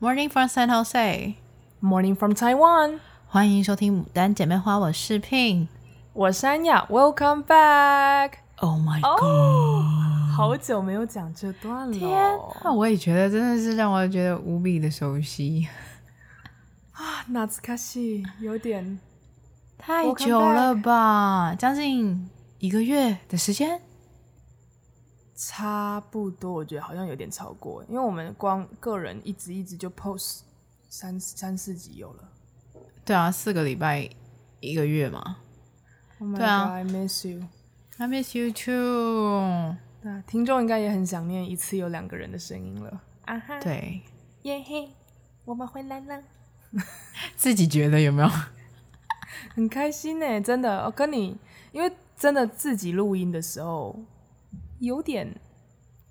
Morning from San Jose. Morning from Taiwan. 欢迎收听《牡丹姐妹花》，我是 Pin，我是安雅。Welcome back. Oh my god！、Oh, 好久没有讲这段了。天啊，我也觉得真的是让我觉得无比的熟悉啊，懐かしい，有点太久了吧？将近一个月的时间。 差不多，我觉得好像有点超过，因为我们光个人一直一直就 post 三三四集有了。对啊，四个礼拜一个月嘛。Oh my God, 对啊，I miss you, I miss you too。对啊，听众应该也很想念一次有两个人的声音了。啊哈，对，耶嘿，我们回来了。自己觉得有没有？很开心呢，真的。我跟你，因为真的自己录音的时候。有点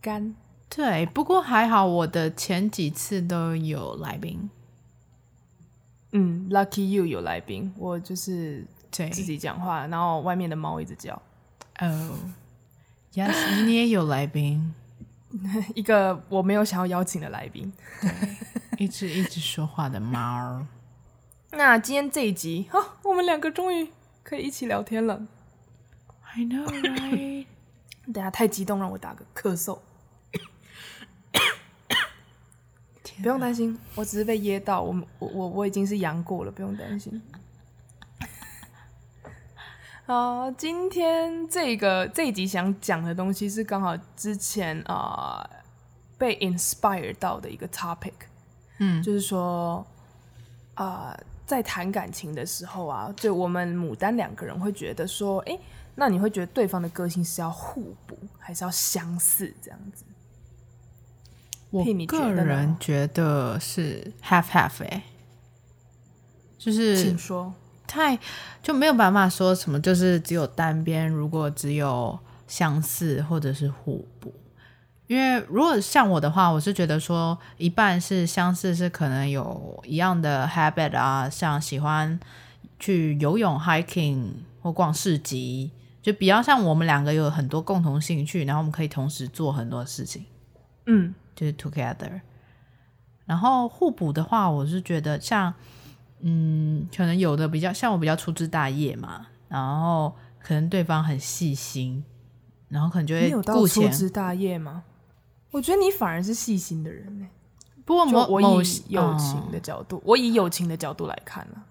干，对，不过还好，我的前几次都有来宾。嗯，Lucky you 有来宾，我就是自己讲话，然后外面的猫一直叫。哦，Yes，你也有来宾，一个我没有想要邀请的来宾，对，一直一直说话的猫。那今天这一集，哦，我们两个终于可以一起聊天了。I know, right? 等下太激动，让我打个咳嗽。不用担心，我只是被噎到，我我我我已经是阳过了，不用担心。好，今天这个这一集想讲的东西是刚好之前啊、呃、被 inspire 到的一个 topic，嗯，就是说啊、呃，在谈感情的时候啊，就我们牡丹两个人会觉得说，哎。那你会觉得对方的个性是要互补，还是要相似这样子？我个人觉得是 half half 哎，就是请说，太就没有办法说什么，就是只有单边，如果只有相似或者是互补，因为如果像我的话，我是觉得说一半是相似，是可能有一样的 habit 啊，像喜欢去游泳、hiking 或逛市集。就比较像我们两个有很多共同兴趣，然后我们可以同时做很多事情，嗯，就是 together。然后互补的话，我是觉得像，嗯，可能有的比较像我比较粗枝大叶嘛，然后可能对方很细心，然后可能就会你有到粗枝大叶吗？我觉得你反而是细心的人呢。不过我我以友情的角度，哦、我以友情的角度来看呢。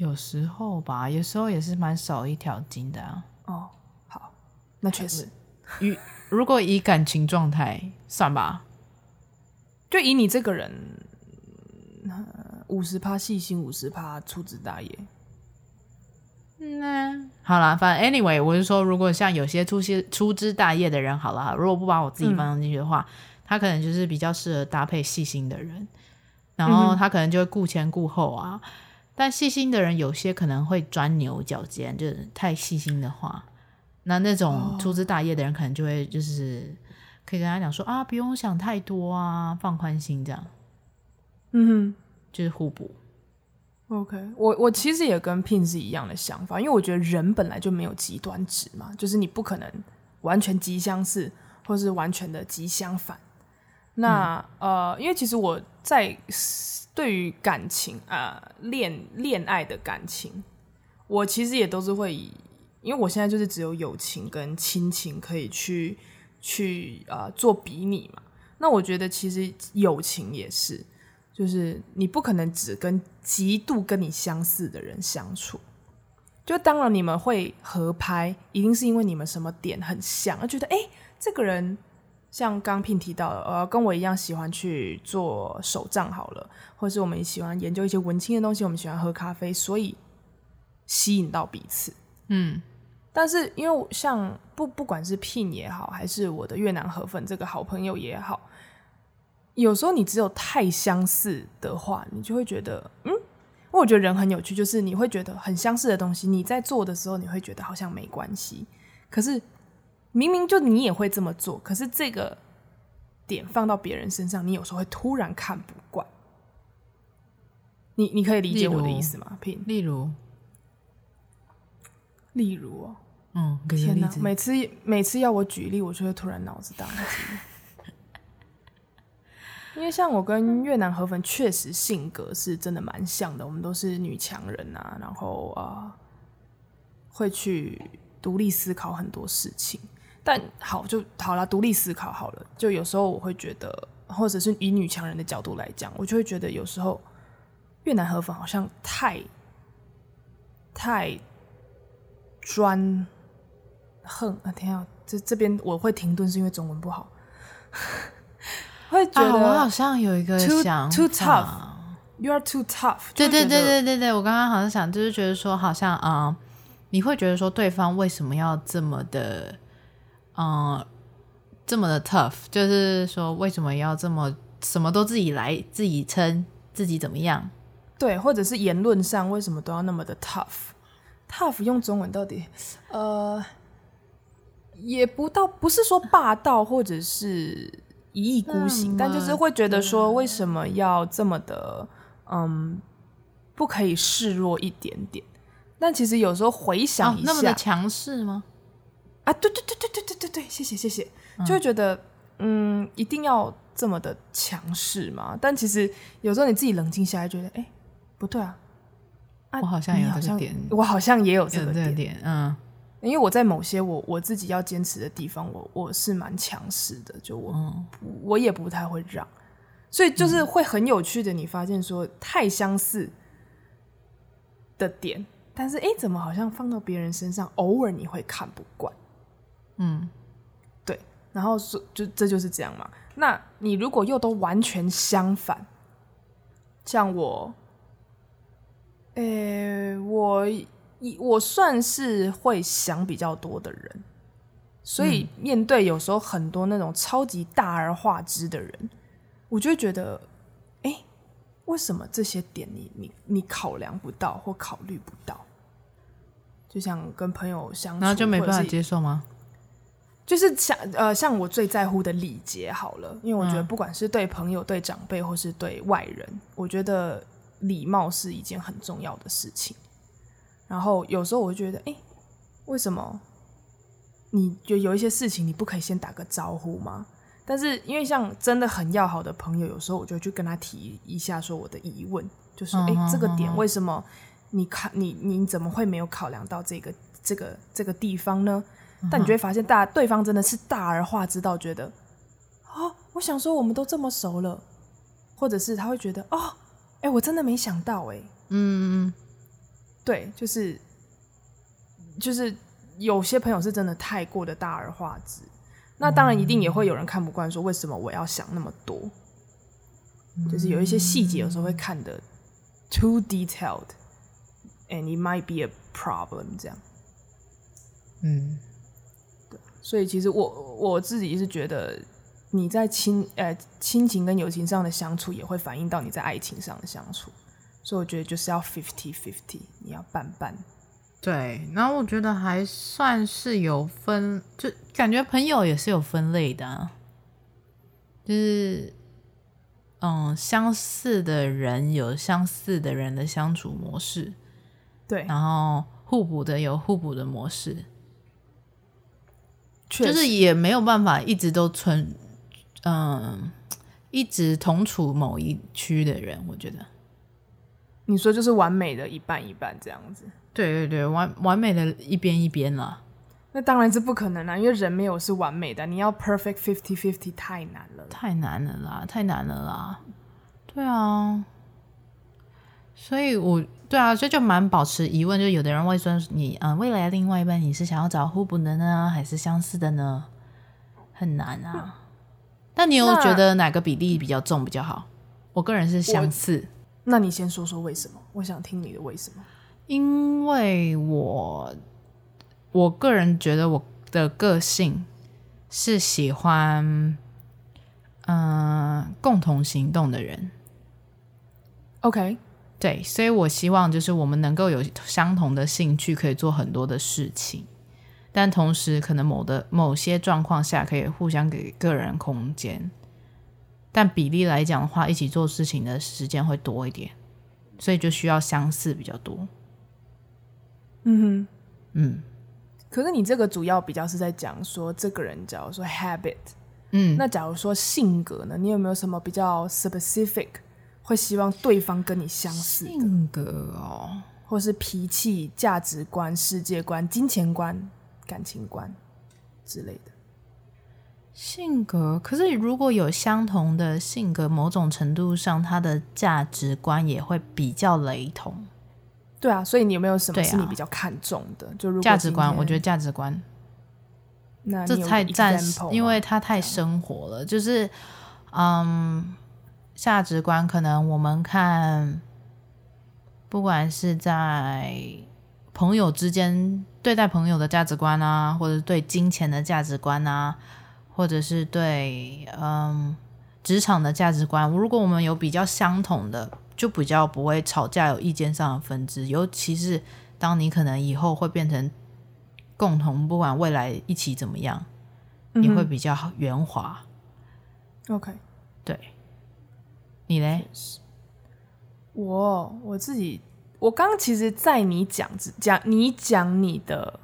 有时候吧，有时候也是蛮少一条筋的啊。哦，好，那确实。与如果以感情状态算吧，就以你这个人，五十趴细心，五十趴粗枝大叶。嗯、啊，好啦，反正 anyway，我是说，如果像有些粗些粗枝大叶的人，好了，如果不把我自己放进去的话，嗯、他可能就是比较适合搭配细心的人，然后他可能就会顾前顾后啊。但细心的人有些可能会钻牛角尖，就是太细心的话，那那种粗枝大叶的人可能就会就是可以跟他讲说啊，不用想太多啊，放宽心这样。嗯哼，就是互补。OK，我我其实也跟 Pin 是一样的想法，因为我觉得人本来就没有极端值嘛，就是你不可能完全极相似，或是完全的极相反。那、嗯、呃，因为其实我在。对于感情啊，恋恋爱的感情，我其实也都是会以，因为我现在就是只有友情跟亲情可以去去啊、做比拟嘛。那我觉得其实友情也是，就是你不可能只跟极度跟你相似的人相处。就当然你们会合拍，一定是因为你们什么点很像，而觉得哎，这个人。像刚 Pin 提到的，呃，跟我一样喜欢去做手账好了，或者是我们喜欢研究一些文青的东西，我们喜欢喝咖啡，所以吸引到彼此。嗯，但是因为像不不管是 Pin 也好，还是我的越南河粉这个好朋友也好，有时候你只有太相似的话，你就会觉得，嗯，我觉得人很有趣，就是你会觉得很相似的东西，你在做的时候，你会觉得好像没关系，可是。明明就你也会这么做，可是这个点放到别人身上，你有时候会突然看不惯。你你可以理解我的意思吗？例如，例如，例如哦，嗯，天哪，每次每次要我举例，我就会突然脑子宕机。因为像我跟越南河粉确实性格是真的蛮像的，我们都是女强人啊，然后啊、呃、会去独立思考很多事情。但好就好啦，独立思考好了。就有时候我会觉得，或者是以女强人的角度来讲，我就会觉得有时候越南河粉好像太太专横啊！天啊，这这边我会停顿是因为中文不好。会觉得、啊、我好像有一个想 too, tough，you are too tough。对对对对对对，我刚刚好像想就是觉得说，好像啊、呃，你会觉得说对方为什么要这么的，嗯、呃，这么的 tough，就是说为什么要这么什么都自己来，自己撑，自己怎么样？对，或者是言论上为什么都要那么的 tough？tough 用中文到底，呃，也不到，不是说霸道，或者是。一意孤行，但就是会觉得说，为什么要这么的，嗯，不可以示弱一点点？但其实有时候回想一下，哦、那么的强势吗？啊，对对对对对对对对，谢谢谢谢，就会觉得，嗯，嗯，一定要这么的强势嘛？但其实有时候你自己冷静下来，觉得，哎，不对啊，啊，我好像有这个点，我好像也有这个点，个点。嗯。因为我在某些我我自己要坚持的地方，我我是蛮强势的，就我、嗯、我也不太会让，所以就是会很有趣的，你发现说太相似的点，但是哎，怎么好像放到别人身上，偶尔你会看不惯，嗯，对，然后说就这就是这样嘛。那你如果又都完全相反，像我，诶，我。我算是会想比较多的人，所以面对有时候很多那种超级大而化之的人，嗯、我就会觉得，哎、欸，为什么这些点你你你考量不到或考虑不到？就像跟朋友相处，然后就没办法接受吗？就是像呃，像我最在乎的礼节好了，因为我觉得不管是对朋友、对长辈或是对外人，我觉得礼貌是一件很重要的事情。然后有时候我会觉得，哎，为什么你就有一些事情你不可以先打个招呼吗？但是因为像真的很要好的朋友，有时候我就去跟他提一下，说我的疑问，就是哎，这个点为什么你看你你怎么会没有考量到这个这个这个地方呢？但你就会发现，大对方真的是大而化之到觉得，哦，我想说我们都这么熟了，或者是他会觉得，哦，哎，我真的没想到，哎，嗯嗯。对，就是就是有些朋友是真的太过的大而化之，那当然一定也会有人看不惯，说为什么我要想那么多？就是有一些细节有时候会看的 too detailed，and it might be a problem 这样。嗯，对，所以其实我我自己是觉得你在亲呃亲情跟友情上的相处，也会反映到你在爱情上的相处。所以我觉得就是要 fifty fifty，你要半半。对，然后我觉得还算是有分，就感觉朋友也是有分类的啊，就是嗯，相似的人有相似的人的相处模式，对，然后互补的有互补的模式，就是也没有办法一直都存，嗯，一直同处某一区的人，我觉得。你说就是完美的一半一半这样子，对对对，完完美的一边一边了。那当然是不可能啦，因为人没有是完美的，你要 perfect fifty fifty 太难了，太难了啦，太难了啦。对啊，所以我对啊，所以就蛮保持疑问，就有的人会说你嗯，未来另外一半你是想要找互补的呢，还是相似的呢？很难啊。嗯、但你有觉得哪个比例比较重比较好？我个人是相似。那你先说说为什么？我想听你的为什么。因为我我个人觉得我的个性是喜欢嗯、呃、共同行动的人。OK，对，所以我希望就是我们能够有相同的兴趣，可以做很多的事情，但同时可能某的某些状况下可以互相给个人空间。但比例来讲的话，一起做事情的时间会多一点，所以就需要相似比较多。嗯哼，嗯。可是你这个主要比较是在讲说，这个人假如说 habit，嗯，那假如说性格呢，你有没有什么比较 specific 会希望对方跟你相似的性格哦，或是脾气、价值观、世界观、金钱观、感情观之类的？性格，可是如果有相同的性格，某种程度上，他的价值观也会比较雷同。对啊，所以你有没有什么是你比较看重的？啊、就价值观，我觉得价值观，那这太暂时，因为他太生活了。就是，嗯，价值观可能我们看，不管是在朋友之间对待朋友的价值观啊，或者对金钱的价值观啊。或者是对嗯职场的价值观，如果我们有比较相同的，就比较不会吵架，有意见上的分支。尤其是当你可能以后会变成共同，不管未来一起怎么样，你会比较圆滑。OK，对，你嘞？我我自己，我刚刚其实，在你讲讲你讲你的，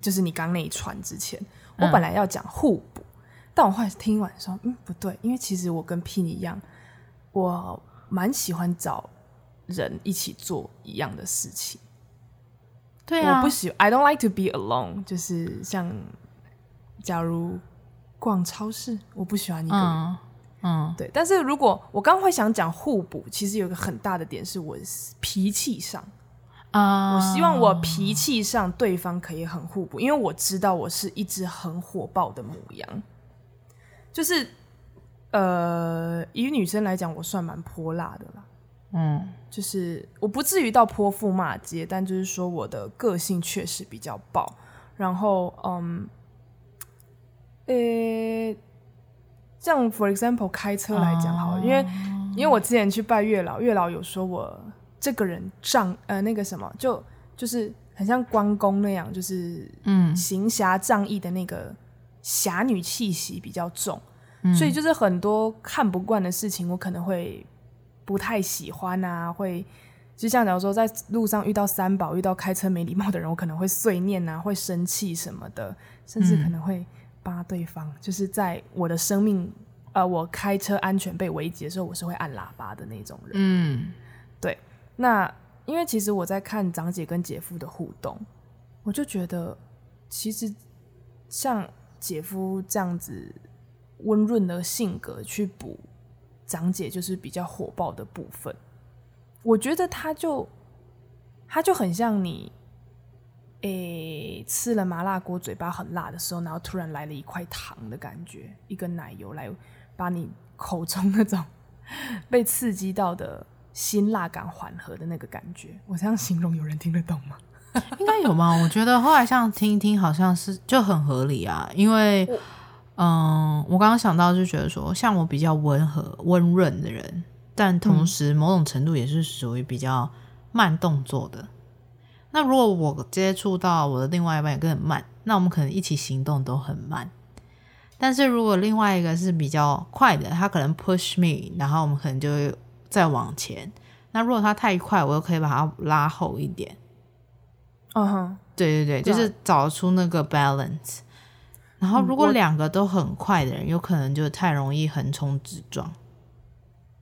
就是你刚那一串之前，我本来要讲互补。嗯但我后来听完说，嗯，不对，因为其实我跟 Pin 一样，我蛮喜欢找人一起做一样的事情。对啊，我不喜，I don't like to be alone。就是像，假如逛超市，我不喜欢一个人。嗯，嗯对。但是如果我刚会想讲互补，其实有一个很大的点是我脾气上啊，我希望我脾气上对方可以很互补，因为我知道我是一只很火爆的母羊。就是，呃，以女生来讲，我算蛮泼辣的啦。嗯，就是我不至于到泼妇骂街，但就是说我的个性确实比较爆。然后，嗯，呃、欸，像 for example 开车来讲好因为因为我之前去拜月老，月老有说我这个人仗呃那个什么，就就是很像关公那样，就是嗯行侠仗义的那个。侠女气息比较重，嗯、所以就是很多看不惯的事情，我可能会不太喜欢啊。会就像假如说在路上遇到三宝，遇到开车没礼貌的人，我可能会碎念啊，会生气什么的，甚至可能会扒对方。嗯、就是在我的生命，呃，我开车安全被危及的时候，我是会按喇叭的那种人。嗯，对。那因为其实我在看长姐跟姐夫的互动，我就觉得其实像。姐夫这样子温润的性格去补长姐，就是比较火爆的部分。我觉得他就他就很像你，诶、欸，吃了麻辣锅嘴巴很辣的时候，然后突然来了一块糖的感觉，一个奶油来把你口中那种 被刺激到的辛辣感缓和的那个感觉。我这样形容，有人听得懂吗？应该有吗？我觉得后来像听一听，好像是就很合理啊。因为，嗯，我刚刚想到就觉得说，像我比较温和、温润的人，但同时某种程度也是属于比较慢动作的。那如果我接触到我的另外一半也更慢，那我们可能一起行动都很慢。但是如果另外一个是比较快的，他可能 push me，然后我们可能就会再往前。那如果他太快，我又可以把他拉后一点。嗯哼，uh. 对对对，就是找出那个 balance。然后，如果两个都很快的人，嗯、有可能就太容易横冲直撞。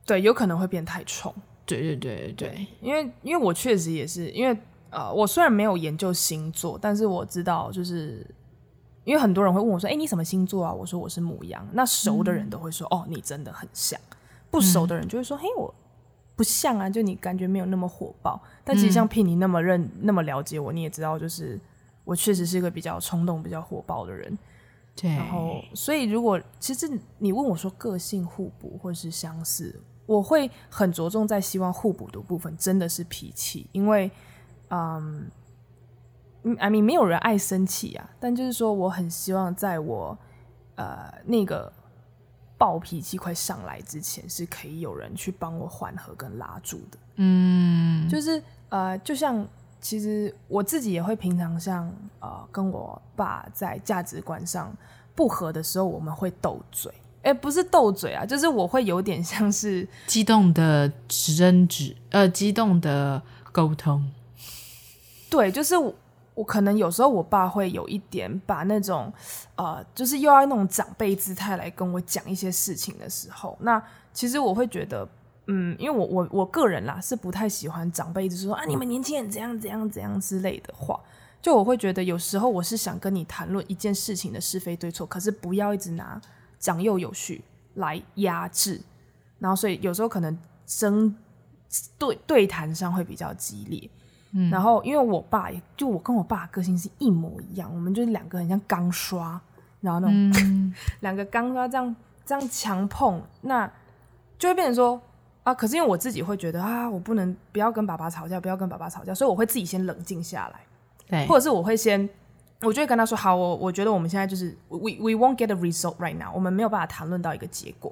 对，有可能会变太冲。对对对对对，因为因为我确实也是，因为呃，我虽然没有研究星座，但是我知道，就是因为很多人会问我说：“哎，你什么星座啊？”我说：“我是母羊。”那熟的人都会说：“嗯、哦，你真的很像。”不熟的人就会说：“嗯、嘿，我。”不像啊，就你感觉没有那么火爆，但其实像 Pin 你那么认、嗯、那么了解我，你也知道，就是我确实是一个比较冲动、比较火爆的人。对，然后所以如果其实你问我说个性互补或是相似，我会很着重在希望互补的部分真的是脾气，因为嗯，I mean 没有人爱生气啊，但就是说我很希望在我呃那个。暴脾气快上来之前，是可以有人去帮我缓和跟拉住的。嗯，就是呃，就像其实我自己也会平常像呃，跟我爸在价值观上不合的时候，我们会斗嘴。哎，不是斗嘴啊，就是我会有点像是激动的争执，呃，激动的沟通。对，就是我我可能有时候我爸会有一点把那种呃，就是又要那种长辈姿态来跟我讲一些事情的时候，那其实我会觉得，嗯，因为我我我个人啦是不太喜欢长辈一直说啊，你们年轻人怎样怎样怎样之类的话，就我会觉得有时候我是想跟你谈论一件事情的是非对错，可是不要一直拿长幼有序来压制，然后所以有时候可能争对对谈上会比较激烈。嗯、然后，因为我爸也就我跟我爸个性是一模一样，我们就是两个很像钢刷，然后那种、嗯、两个钢刷这样这样强碰，那就会变成说啊，可是因为我自己会觉得啊，我不能不要跟爸爸吵架，不要跟爸爸吵架，所以我会自己先冷静下来，对，或者是我会先，我就会跟他说，好，我我觉得我们现在就是 we we won't get a result right now，我们没有办法谈论到一个结果，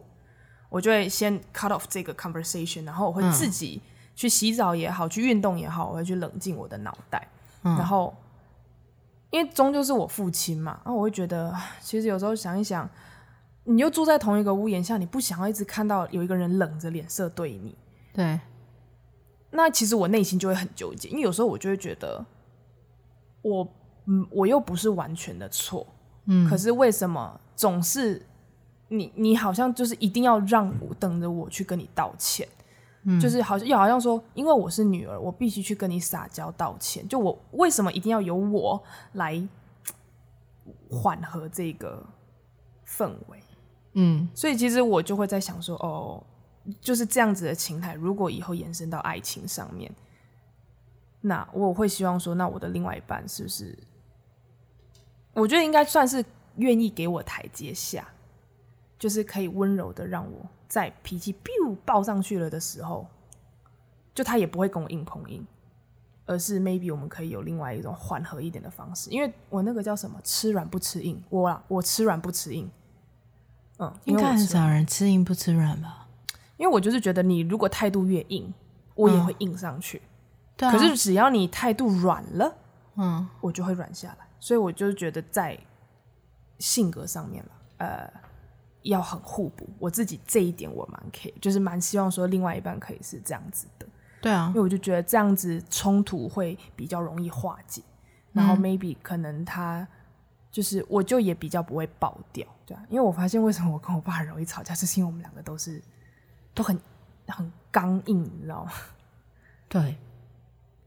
我就会先 cut off 这个 conversation，然后我会自己。嗯去洗澡也好，去运动也好，我会去冷静我的脑袋。嗯、然后，因为终究是我父亲嘛，然后我会觉得，其实有时候想一想，你又住在同一个屋檐下，你不想要一直看到有一个人冷着脸色对你。对。那其实我内心就会很纠结，因为有时候我就会觉得，我嗯，我又不是完全的错，嗯，可是为什么总是你你好像就是一定要让我等着我去跟你道歉？就是好像又好像说，因为我是女儿，我必须去跟你撒娇道歉。就我为什么一定要由我来缓和这个氛围？嗯，所以其实我就会在想说，哦，就是这样子的情态，如果以后延伸到爱情上面，那我会希望说，那我的另外一半是不是？我觉得应该算是愿意给我台阶下，就是可以温柔的让我。在脾气 biu 爆上去了的时候，就他也不会跟我硬碰硬，而是 maybe 我们可以有另外一种缓和一点的方式。因为我那个叫什么，吃软不吃硬，我啊，我吃软不吃硬。嗯，应该很少人吃硬不吃软吧？因为我就是觉得你如果态度越硬，我也会硬上去。嗯对啊、可是只要你态度软了，嗯，我就会软下来。所以我就觉得在性格上面了，呃。要很互补，我自己这一点我蛮 care，就是蛮希望说另外一半可以是这样子的。对啊，因为我就觉得这样子冲突会比较容易化解，然后 maybe 可能他就是我就也比较不会爆掉，对啊，因为我发现为什么我跟我爸很容易吵架，就是因为我们两个都是都很很刚硬，你知道吗？对，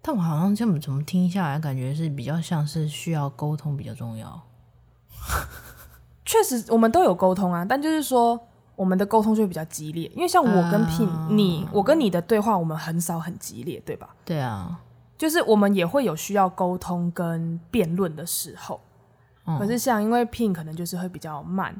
但我好像这么怎么听下来，感觉是比较像是需要沟通比较重要。确实，我们都有沟通啊，但就是说，我们的沟通就会比较激烈。因为像我跟 uh, 你，我跟你的对话，我们很少很激烈，对吧？对啊，就是我们也会有需要沟通跟辩论的时候。嗯、可是像因为 Pin 可能就是会比较慢，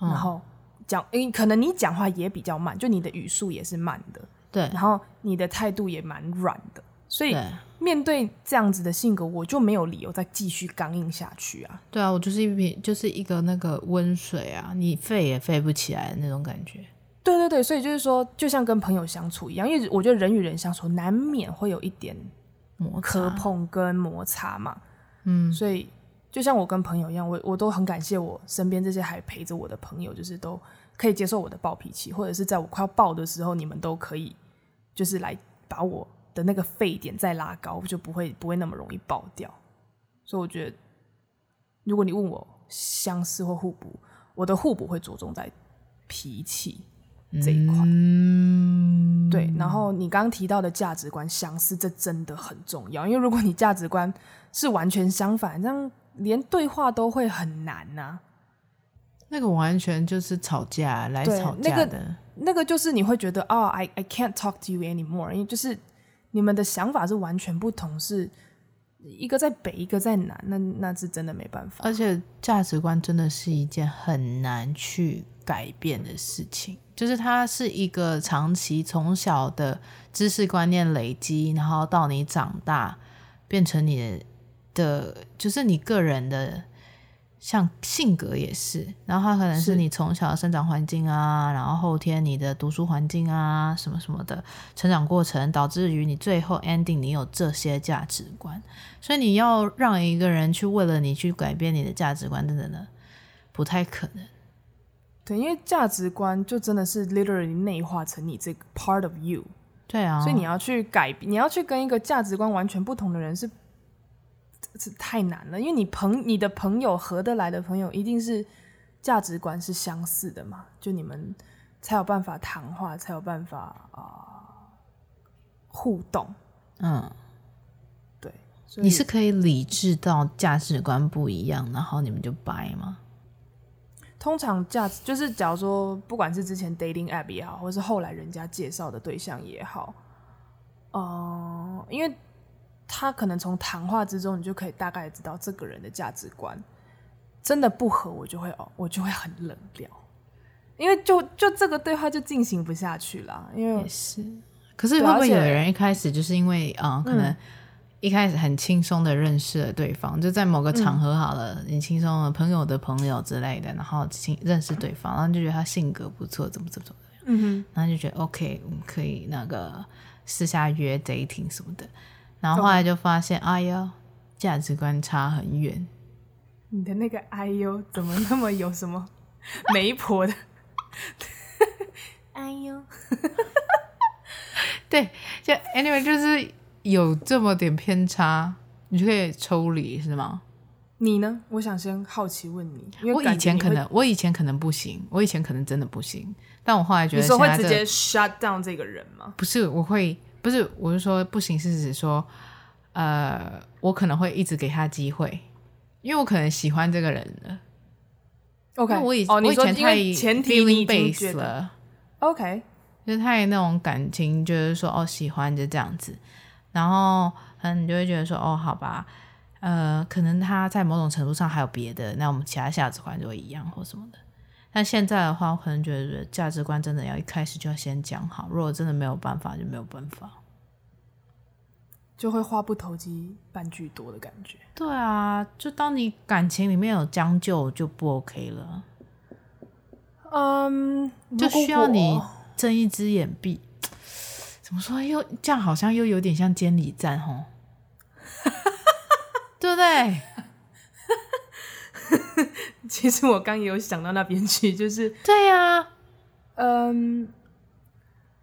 嗯、然后讲，因为可能你讲话也比较慢，就你的语速也是慢的，对，然后你的态度也蛮软的。所以面对这样子的性格，我就没有理由再继续刚硬下去啊。对啊，我就是一瓶，就是一个那个温水啊，你沸也沸不起来的那种感觉。对对对，所以就是说，就像跟朋友相处一样，因为我觉得人与人相处难免会有一点磨磕碰跟摩擦嘛。嗯，所以就像我跟朋友一样，我我都很感谢我身边这些还陪着我的朋友，就是都可以接受我的暴脾气，或者是在我快要爆的时候，你们都可以就是来把我。的那个沸点再拉高，就不会不会那么容易爆掉。所以我觉得，如果你问我相似或互补，我的互补会着重在脾气这一块。嗯、对，然后你刚刚提到的价值观相似，这真的很重要。因为如果你价值观是完全相反，这样连对话都会很难呐、啊。那个完全就是吵架来吵架的。那个那个就是你会觉得哦 I can't talk to you anymore，因为就是。你们的想法是完全不同，是一个在北，一个在南，那那是真的没办法。而且价值观真的是一件很难去改变的事情，就是它是一个长期从小的知识观念累积，然后到你长大变成你的，就是你个人的。像性格也是，然后它可能是你从小的生长环境啊，然后后天你的读书环境啊，什么什么的成长过程，导致于你最后 ending 你有这些价值观，所以你要让一个人去为了你去改变你的价值观，等等的，不太可能。对，因为价值观就真的是 literally 内化成你这个 part of you。对啊，所以你要去改，你要去跟一个价值观完全不同的人是这太难了，因为你朋你的朋友合得来的朋友，一定是价值观是相似的嘛，就你们才有办法谈话，才有办法啊、呃、互动。嗯，对，你是可以理智到价值观不一样，然后你们就掰吗？通常价值就是，假如说不管是之前 dating app 也好，或是后来人家介绍的对象也好，嗯、呃，因为他可能从谈话之中，你就可以大概知道这个人的价值观。真的不合，我就会哦，我就会很冷掉，因为就就这个对话就进行不下去了。因为也是，可是会不会有人一开始就是因为啊、呃，可能、嗯。一开始很轻松的认识了对方，就在某个场合好了，你轻松的朋友的朋友之类的，然后轻认识对方，然后就觉得他性格不错，怎么怎么怎么样，嗯哼，然后就觉得 OK，我们可以那个私下约 dating 什么的，然后后来就发现，哎呦，价值观差很远。你的那个哎呦，怎么那么有什么 媒婆的？哎呦，对，就 anyway 就是。有这么点偏差，你就可以抽离是吗？你呢？我想先好奇问你，因为我以前可能，我以前可能不行，我以前可能真的不行，但我后来觉得，你说会直接 shut down 这个人吗？不是，我会，不是，我是说不行，是指说，呃，我可能会一直给他机会，因为我可能喜欢这个人了。OK，我以、哦、我以前太前提你 base 了，OK，就是太那种感情，就是说哦喜欢就这样子。然后，嗯，你就会觉得说，哦，好吧，呃，可能他在某种程度上还有别的，那我们其他价值观就会一样或什么的。但现在的话，我可能觉得价值观真的要一开始就要先讲好，如果真的没有办法，就没有办法，就会话不投机半句多的感觉。对啊，就当你感情里面有将就，就不 OK 了。嗯，就需要你睁一只眼闭。怎么说？又这样好像又有点像监理站吼，对不对？其实我刚也有想到那边去，就是对呀、啊，嗯，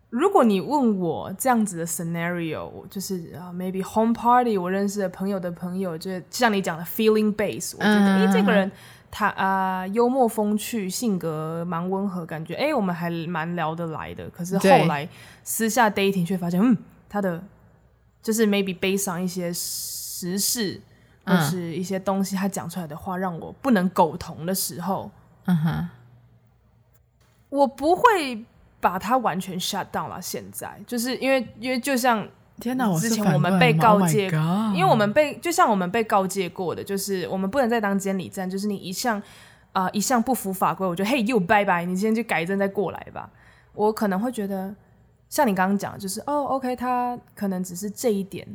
如果你问我这样子的 scenario，就是啊，maybe home party，我认识的朋友的朋友，就像你讲的 feeling base，我觉得哎、嗯，这个人。他啊、呃，幽默风趣，性格蛮温和，感觉哎、欸，我们还蛮聊得来的。可是后来私下 dating 却发现，嗯，他的就是 maybe based on 一些时事或是一些东西，他讲出来的话让我不能苟同的时候，嗯哼，我不会把他完全 shut down 了。现在就是因为，因为就像。天哪！之前我们被告诫，oh、因为我们被就像我们被告诫过的，就是我们不能再当监理站，就是你一向啊、呃、一向不服法规，我就嘿又拜拜，你先去改正再过来吧。我可能会觉得，像你刚刚讲，就是哦，OK，他可能只是这一点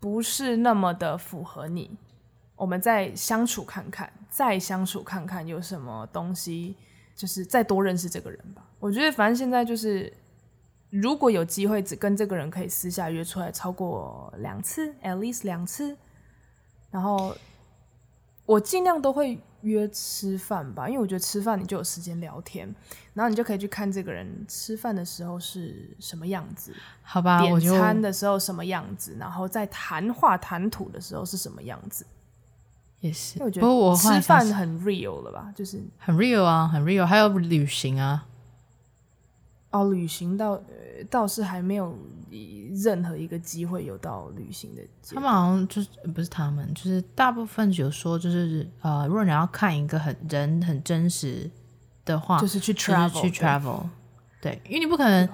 不是那么的符合你，我们再相处看看，再相处看看有什么东西，就是再多认识这个人吧。我觉得反正现在就是。如果有机会只跟这个人可以私下约出来超过两次，at least 两次，然后我尽量都会约吃饭吧，因为我觉得吃饭你就有时间聊天，然后你就可以去看这个人吃饭的时候是什么样子，好吧？点餐的时候什么样子，然后在谈话谈吐的时候是什么样子，也是。我觉得我吃饭很 real 了吧，就是很 real 啊，很 real，还有旅行啊。哦，旅行倒呃倒是还没有任何一个机会有到旅行的。他们好像就是不是他们，就是大部分有说就是呃，如果你要看一个很人很真实的话，就是去 travel，就是去 travel，对，对，因为你不可能，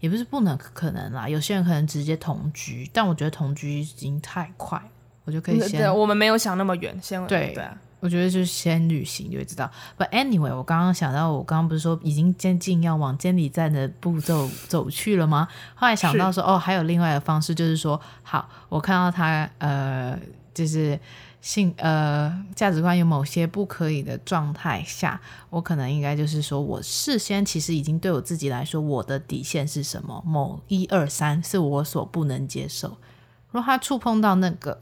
也不是不能可能啦。有些人可能直接同居，但我觉得同居已经太快，我就可以先。对，我们没有想那么远，先对对啊。我觉得就是先旅行就会知道。But anyway，我刚刚想到，我刚刚不是说已经接近要往监理站的步骤走去了吗？后来想到说，哦，还有另外的方式，就是说，好，我看到他呃，就是性呃价值观有某些不可以的状态下，我可能应该就是说我事先其实已经对我自己来说，我的底线是什么？某一二三是我所不能接受。如果他触碰到那个，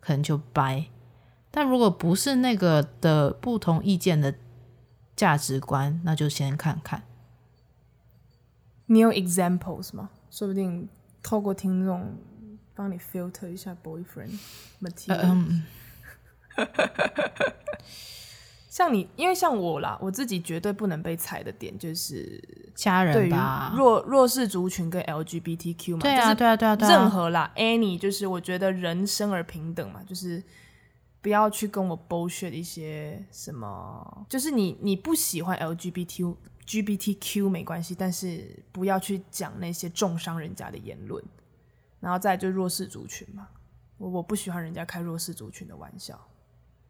可能就掰。但如果不是那个的不同意见的价值观，那就先看看。你有 examples 吗？说不定透过听众帮你 filter 一下 boyfriend material。嗯，像你，因为像我啦，我自己绝对不能被踩的点就是家人吧，弱弱势族群跟 LGBTQ 嘛，对啊，对啊，对啊，任何啦，any 就是我觉得人生而平等嘛，就是不要去跟我 bullshit 一些什么，就是你你不喜欢 LGBTQ GBTQ 没关系，但是不要去讲那些重伤人家的言论，然后再就弱势族群嘛，我我不喜欢人家开弱势族群的玩笑。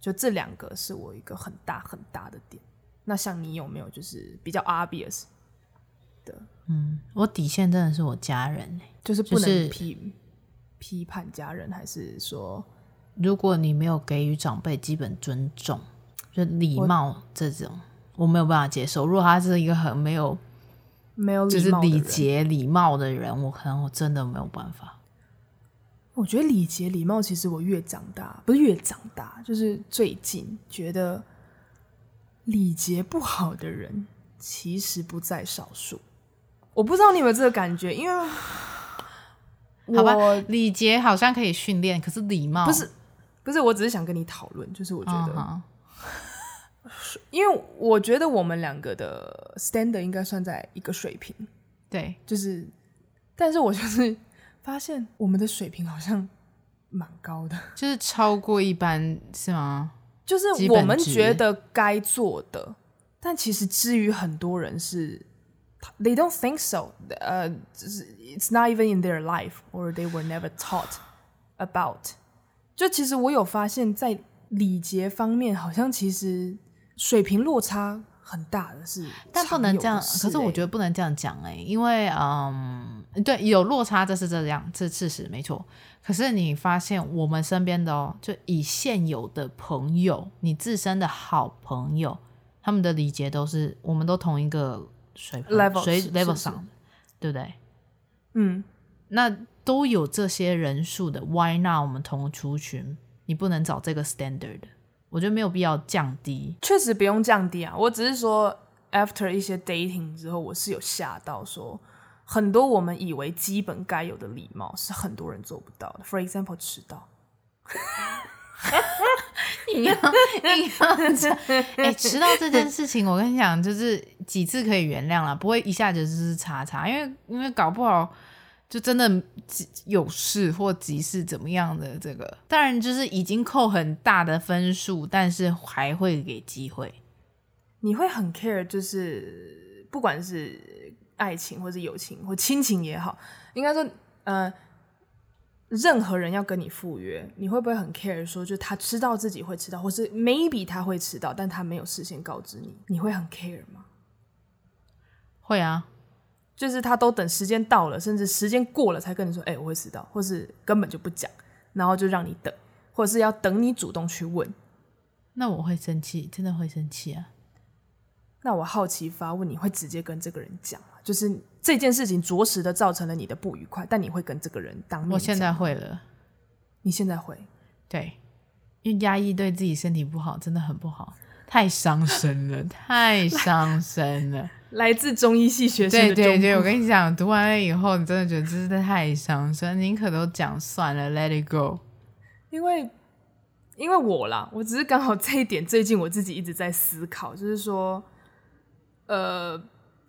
就这两个是我一个很大很大的点。那像你有没有就是比较 obvious 的？嗯，我底线真的是我家人、欸、就是不能批、就是、批判家人，还是说，如果你没有给予长辈基本尊重，就礼貌这种我，我没有办法接受。如果他是一个很没有没有就是礼节礼貌的人，我可能我真的没有办法。我觉得礼节礼貌，其实我越长大，不是越长大，就是最近觉得礼节不好的人其实不在少数。我不知道你有没有这个感觉，因为好吧，礼节好像可以训练，可是礼貌不是不是。我只是想跟你讨论，就是我觉得，uh -huh. 因为我觉得我们两个的 standard 应该算在一个水平，对，就是，但是我就是。发现我们的水平好像蛮高的，就是超过一般是吗？就是我们觉得该做的，但其实至于很多人是，they don't think so，呃，就是 it's not even in their life or they were never taught about。就其实我有发现，在礼节方面，好像其实水平落差很大的是，但不能这样。可是我觉得不能这样讲哎、欸，因为嗯。对，有落差，这是这样，这事实没错。可是你发现我们身边的哦，就以现有的朋友，你自身的好朋友，他们的礼节都是，我们都同一个水平 level 水 level 上，对不对？嗯，那都有这些人数的，Why not 我们同族群，你不能找这个 standard？我觉得没有必要降低，确实不用降低啊。我只是说，after 一些 dating 之后，我是有吓到说。很多我们以为基本该有的礼貌，是很多人做不到的。For example，迟到。你要你要讲，哎，迟到这件事情，我跟你讲，就是几次可以原谅了，不会一下子就是叉叉，因为因为搞不好就真的有事或急事怎么样的。这个当然就是已经扣很大的分数，但是还会给机会。你会很 care，就是不管是。爱情或者友情或亲情也好，应该说，呃，任何人要跟你赴约，你会不会很 care？说，就他知道自己会迟到，或是 maybe 他会迟到，但他没有事先告知你，你会很 care 吗？会啊，就是他都等时间到了，甚至时间过了才跟你说，哎、欸，我会迟到，或是根本就不讲，然后就让你等，或者是要等你主动去问，那我会生气，真的会生气啊。那我好奇发问，你会直接跟这个人讲吗？就是这件事情着实的造成了你的不愉快，但你会跟这个人当面？我现在会了。你现在会？对，因为压抑对自己身体不好，真的很不好，太伤身了，太伤身了。来自中医系学生的对对对，我跟你讲，读完了以后，你真的觉得这是太伤身，宁可都讲算了，Let it go。因为，因为我啦，我只是刚好这一点，最近我自己一直在思考，就是说。呃，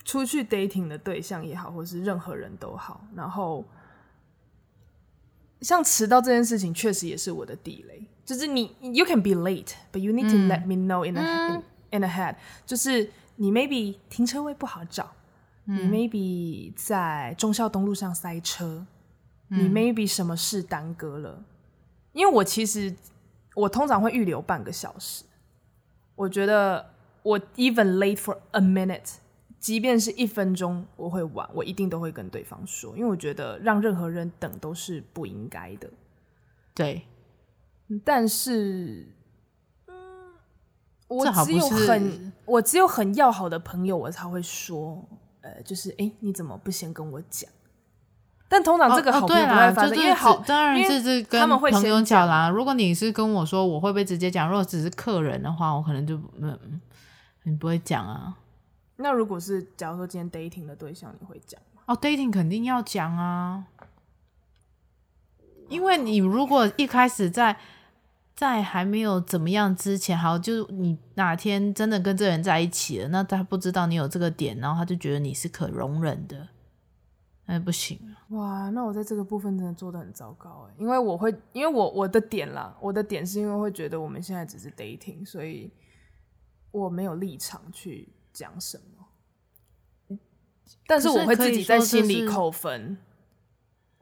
出去 dating 的对象也好，或是任何人都好，然后像迟到这件事情，确实也是我的地雷。就是你，you can be late，but you need to let me know in a、嗯、in, in ahead。就是你 maybe 停车位不好找，嗯、你 maybe 在忠孝东路上塞车，嗯、你 maybe 什么事耽搁了。因为我其实我通常会预留半个小时，我觉得。我 even late for a minute，即便是一分钟我会晚，我一定都会跟对方说，因为我觉得让任何人等都是不应该的。对，但是，嗯，我只有很我只有很要好的朋友，我才会说，呃，就是哎，你怎么不先跟我讲？但通常这个好朋友不会发生，哦哦、因为好当然这是跟朋友讲啦。如果你是跟我说，我会不会直接讲？如果只是客人的话，我可能就嗯。你不会讲啊？那如果是假如说今天 dating 的对象，你会讲吗？哦，dating 肯定要讲啊，因为你如果一开始在在还没有怎么样之前，好，就你哪天真的跟这个人在一起了，那他不知道你有这个点，然后他就觉得你是可容忍的，那不行啊。哇，那我在这个部分真的做的很糟糕哎，因为我会，因为我我的点啦，我的点是因为会觉得我们现在只是 dating，所以我没有立场去讲什么。但是我会自己在心里扣分，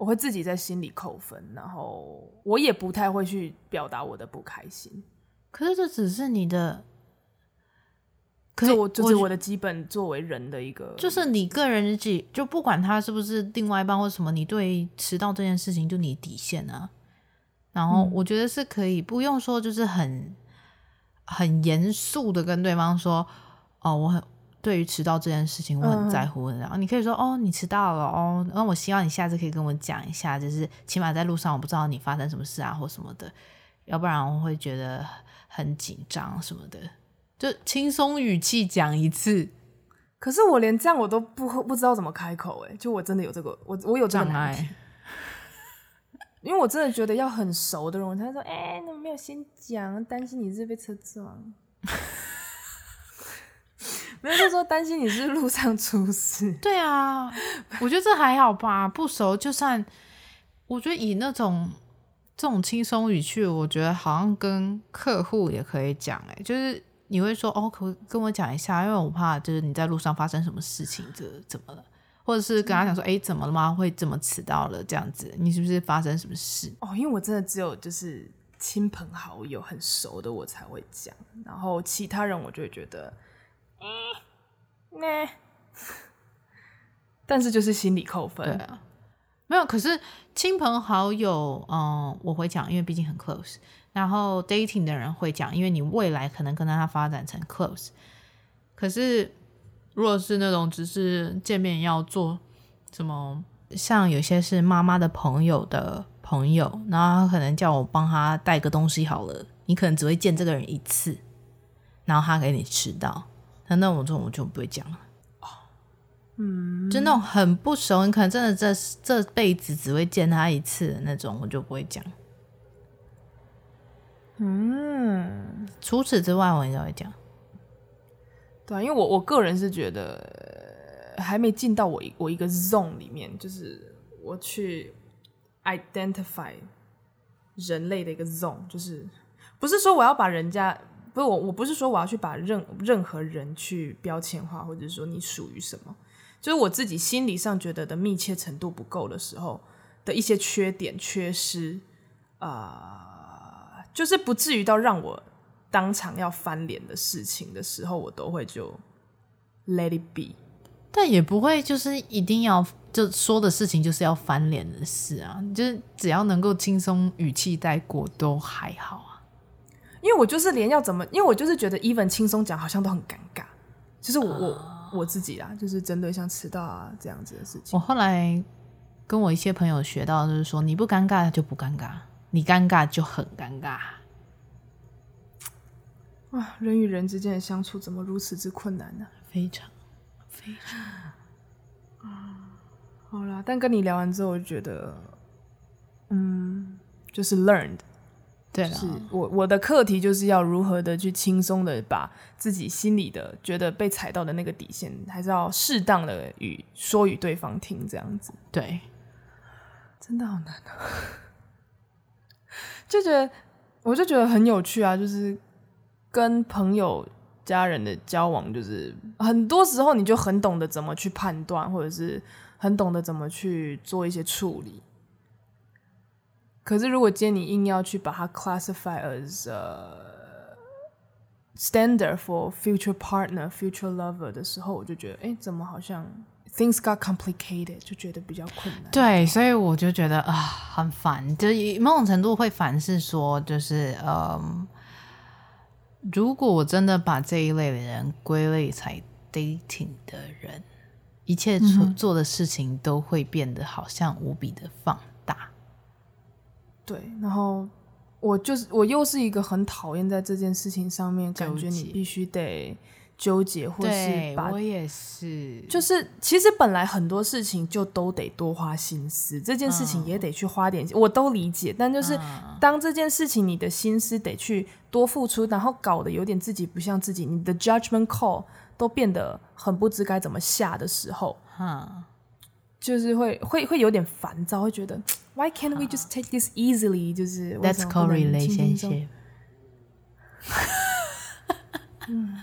我会自己在心里扣分，然后我也不太会去表达我的不开心。可是这只是你的，可是我就是我的基本作为人的一个，就是你个人自己就不管他是不是另外一半或什么，你对迟到这件事情就你底线啊。然后我觉得是可以不用说，就是很很严肃的跟对方说，哦，我很。对于迟到这件事情，我很在乎。然后你可以说：“哦，你迟到了哦。”那我希望你下次可以跟我讲一下，就是起码在路上我不知道你发生什么事啊，或什么的，要不然我会觉得很紧张什么的。就轻松语气讲一次。可是我连这样我都不不知道怎么开口哎，就我真的有这个，我我有这个障碍，因为我真的觉得要很熟的人，他说：“哎，你怎么没有先讲？担心你是被车撞。”没有，就说担心你是路上出事。对啊，我觉得这还好吧，不熟就算。我觉得以那种这种轻松语气，我觉得好像跟客户也可以讲。哎，就是你会说哦，可跟我讲一下，因为我怕就是你在路上发生什么事情，这怎么了？或者是跟他讲说，哎，怎么了吗？会这么迟到了？这样子，你是不是发生什么事？哦，因为我真的只有就是亲朋好友很熟的我才会讲，然后其他人我就会觉得。嗯，那，但是就是心理扣分。对啊，没有。可是亲朋好友，嗯，我会讲，因为毕竟很 close。然后 dating 的人会讲，因为你未来可能跟他发展成 close。可是如果是那种只是见面要做什么，像有些是妈妈的朋友的朋友，然后他可能叫我帮他带个东西好了，你可能只会见这个人一次，然后他给你迟到。那那种这种我就不会讲了哦，嗯，就那种很不熟，你可能真的这这辈子只会见他一次的那种，我就不会讲。嗯，除此之外，我应该会讲。对啊，因为我我个人是觉得还没进到我一我一个 zone 里面，就是我去 identify 人类的一个 zone，就是不是说我要把人家。不是我，我不是说我要去把任任何人去标签化，或者说你属于什么，就是我自己心理上觉得的密切程度不够的时候的一些缺点、缺失，啊、呃，就是不至于到让我当场要翻脸的事情的时候，我都会就 let it be，但也不会就是一定要就说的事情就是要翻脸的事啊，就是只要能够轻松语气带过都还好。因为我就是连要怎么，因为我就是觉得 even 轻松讲好像都很尴尬，就是我、uh, 我我自己啦，就是针对像迟到啊这样子的事情。我后来跟我一些朋友学到，就是说你不尴尬就不尴尬，你尴尬就很尴尬。啊，人与人之间的相处怎么如此之困难呢？非常非常啊，好啦，但跟你聊完之后，我就觉得，嗯，就是 learned。对了，我我的课题就是要如何的去轻松的把自己心里的觉得被踩到的那个底线，还是要适当的与说与对方听，这样子。对，真的好难啊！就觉得我就觉得很有趣啊，就是跟朋友、家人的交往，就是很多时候你就很懂得怎么去判断，或者是很懂得怎么去做一些处理。可是，如果今天你硬要去把它 classify as a standard for future partner, future lover 的时候，我就觉得，哎，怎么好像 things got complicated，就觉得比较困难。对，所以我就觉得啊，很烦。就是某种程度会烦，是说，就是嗯，如果我真的把这一类的人归类才 dating 的人，一切做做的事情都会变得好像无比的放大。对，然后我就是我又是一个很讨厌在这件事情上面，感觉你必须得纠结，或是把我也是，就是其实本来很多事情就都得多花心思，这件事情也得去花点，嗯、我都理解。但就是当这件事情你的心思得去多付出，然后搞得有点自己不像自己，你的 judgment call 都变得很不知该怎么下的时候，嗯、就是会会会有点烦躁，会觉得 Why can't we just take this easily？就是 That's call relationship。嗯。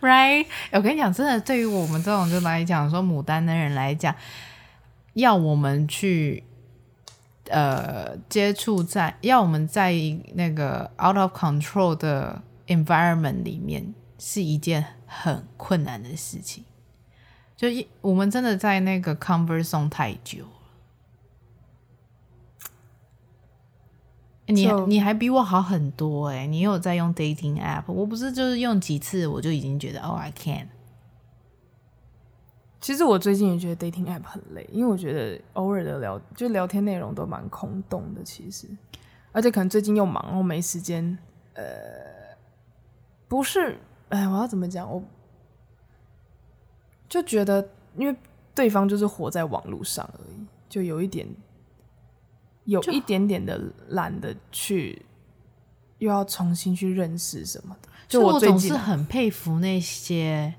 Right，我跟你讲，真的，对于我们这种就来讲，说牡丹的人来讲，要我们去呃接触在，要我们在那个 out of control 的 environment 里面，是一件很困难的事情。就一，我们真的在那个 comfort zone 太久。你你还比我好很多哎、欸！你有在用 dating app，我不是就是用几次我就已经觉得哦、oh，I can。其实我最近也觉得 dating app 很累，因为我觉得偶尔的聊就聊天内容都蛮空洞的，其实，而且可能最近又忙，我没时间。呃，不是，哎，我要怎么讲？我就觉得，因为对方就是活在网络上而已，就有一点。有一点点的懒得去，又要重新去认识什么的。就我总是很佩服那些，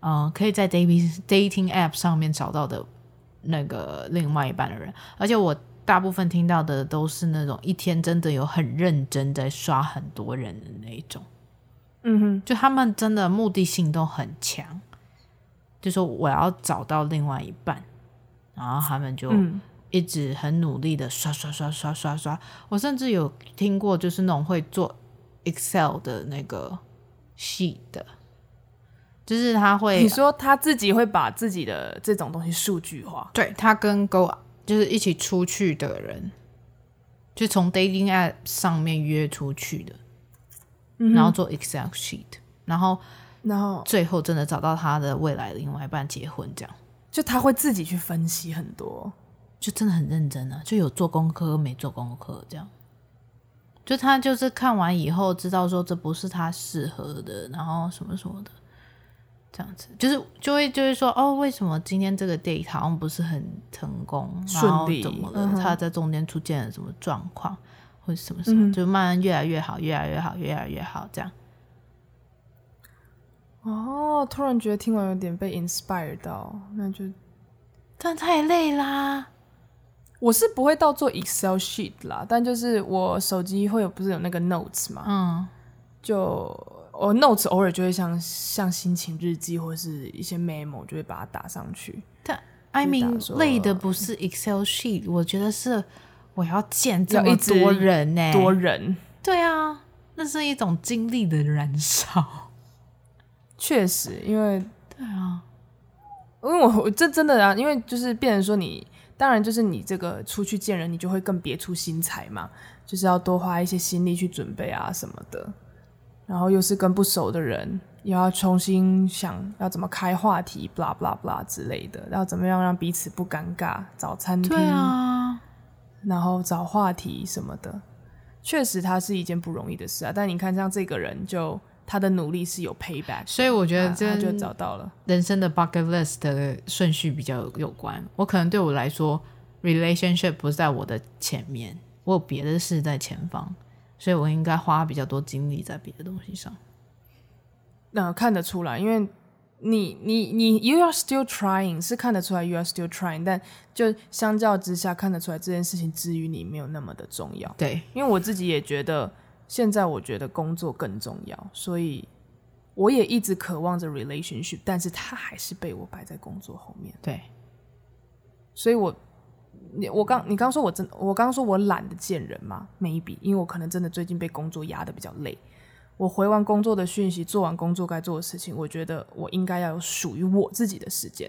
嗯、呃，可以在 dating dating app 上面找到的那个另外一半的人。而且我大部分听到的都是那种一天真的有很认真在刷很多人的那一种。嗯哼，就他们真的目的性都很强，就说我要找到另外一半，然后他们就。嗯一直很努力的刷刷刷刷刷刷，我甚至有听过，就是那种会做 Excel 的那个 sheet 的，就是他会，你说他自己会把自己的这种东西数据化，对，他跟 Go 就是一起出去的人，就从 dating app 上面约出去的，嗯、然后做 Excel sheet，然后然后最后真的找到他的未来的另外一半结婚，这样，就他会自己去分析很多。就真的很认真啊，就有做功课没做功课这样。就他就是看完以后知道说这不是他适合的，然后什么什么的，这样子就是就会就会说哦，为什么今天这个 date 好像不是很成功，顺利怎么了？嗯、他在中间出现了什么状况，或者什么什么，嗯、就慢慢越来越好，越来越好，越来越好这样。哦，突然觉得听完有点被 inspire 到，那就但太累啦。我是不会到做 Excel sheet 啦，但就是我手机会有不是有那个 Notes 嘛，嗯，就我 Notes 偶尔就会像像心情日记或者是一些 memo 就会把它打上去。但 I mean 累的不是 Excel sheet，我觉得是我要见这么多人呢、欸，多人，对啊，那是一种精力的燃烧。确实，因为对啊，因为我我这真的啊，因为就是变成说你。当然，就是你这个出去见人，你就会更别出心裁嘛，就是要多花一些心力去准备啊什么的。然后又是跟不熟的人，又要重新想要怎么开话题，blah blah blah 之类的，要怎么样让彼此不尴尬，找餐厅，对啊，然后找话题什么的，确实它是一件不容易的事啊。但你看，像这个人就。他的努力是有 payback，所以我觉得这就找到了人生的 bucket list 的顺序比较有关。我可能对我来说，relationship 不在我的前面，我有别的事在前方，所以我应该花比较多精力在别的东西上。那、呃、看得出来，因为你你你 you are still trying 是看得出来 you are still trying，但就相较之下看得出来这件事情之于你没有那么的重要。对，因为我自己也觉得。现在我觉得工作更重要，所以我也一直渴望着 relationship，但是他还是被我摆在工作后面。对，所以我你我刚你刚说我真我刚说我懒得见人嘛，maybe 因为我可能真的最近被工作压的比较累。我回完工作的讯息，做完工作该做的事情，我觉得我应该要有属于我自己的时间，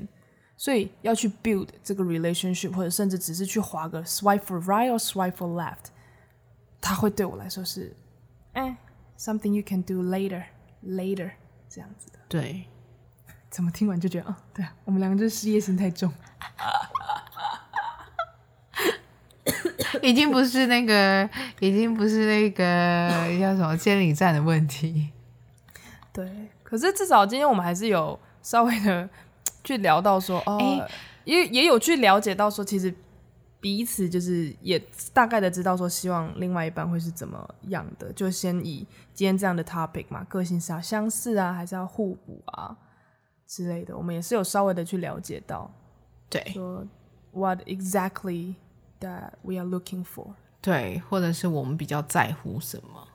所以要去 build 这个 relationship，或者甚至只是去划个 swipe for right or swipe for left，它会对我来说是。哎，something you can do later, later，这样子的。对，怎么听完就觉得啊，对啊，我们两个就是事业心太重，已经不是那个，已经不是那个叫什么监理站的问题。对，可是至少今天我们还是有稍微的去聊到说，哦，欸、也也有去了解到说，其实彼此就是也大概的知道说，希望另外一半会是怎么样的，就先以今天这样的 topic 嘛，个性是要相似啊，还是要互补啊之类的，我们也是有稍微的去了解到，对，说 what exactly that we are looking for，对，或者是我们比较在乎什么。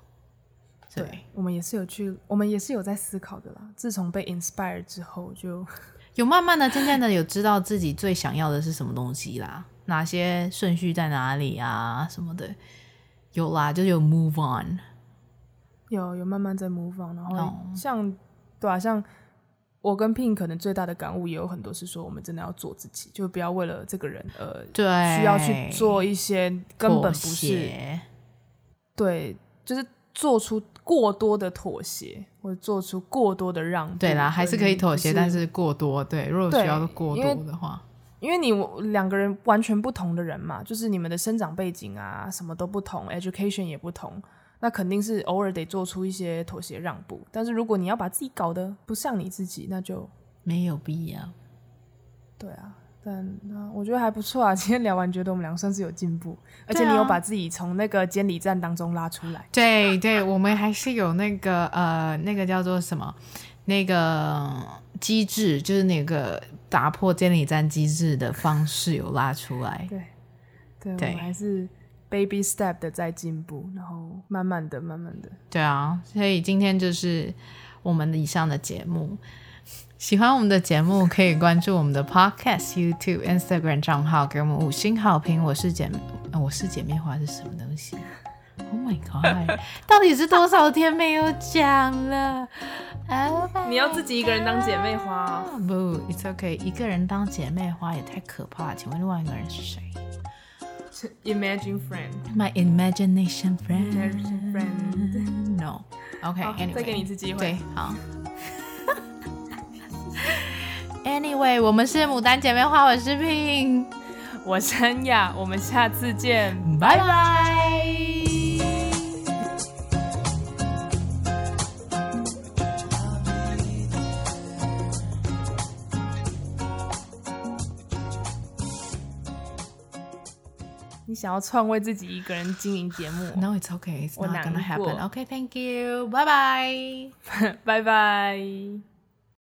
对，对，我们也是有去，我们也是有在思考的啦。自从被 inspire 之后就，就有慢慢的、渐渐的有知道自己最想要的是什么东西啦，哪些顺序在哪里啊什么的，有啦，就是有 move on，有有慢慢在 move on，然后像、哦、对啊，像我跟 Pin 可能最大的感悟也有很多是说，我们真的要做自己，就不要为了这个人呃，对，需要去做一些根本不是，对，就是做出。过多的妥协，或者做出过多的让步，对啦，还是可以妥协，但是过多，对，如果需要过多的话，因为，你两个人完全不同的人嘛，就是你们的生长背景啊，什么都不同，education 也不同，那肯定是偶尔得做出一些妥协让步。但是如果你要把自己搞得不像你自己，那就没有必要。对啊。但那我觉得还不错啊。今天聊完，觉得我们俩算是有进步，而且你有把自己从那个监理站当中拉出来。对对，我们还是有那个呃，那个叫做什么，那个机制，就是那个打破监理站机制的方式有拉出来。对对，对，我们还是 baby step 的在进步，然后慢慢的、慢慢的。对啊，所以今天就是我们以上的节目。喜欢我们的节目，可以关注我们的 Podcast、YouTube、Instagram 账号，给我们五星好评。我是姐我是姐妹花是什么东西？Oh my god！到底是多少天没有讲了？Oh、你要自己一个人当姐妹花？不，It's okay，一个人当姐妹花也太可怕了。请问另外一个人是谁？Imagine friend。My imagination friend。Imagination friend。No。OK，Anyway，再给你一次机会。对，好。Anyway，我们是牡丹姐妹花，我是 Pin，我是恩雅，我们下次见，拜拜。想要创卫自己一个人经营节目？No，it's okay，it's not gonna happen。OK，thank you，拜拜，拜拜。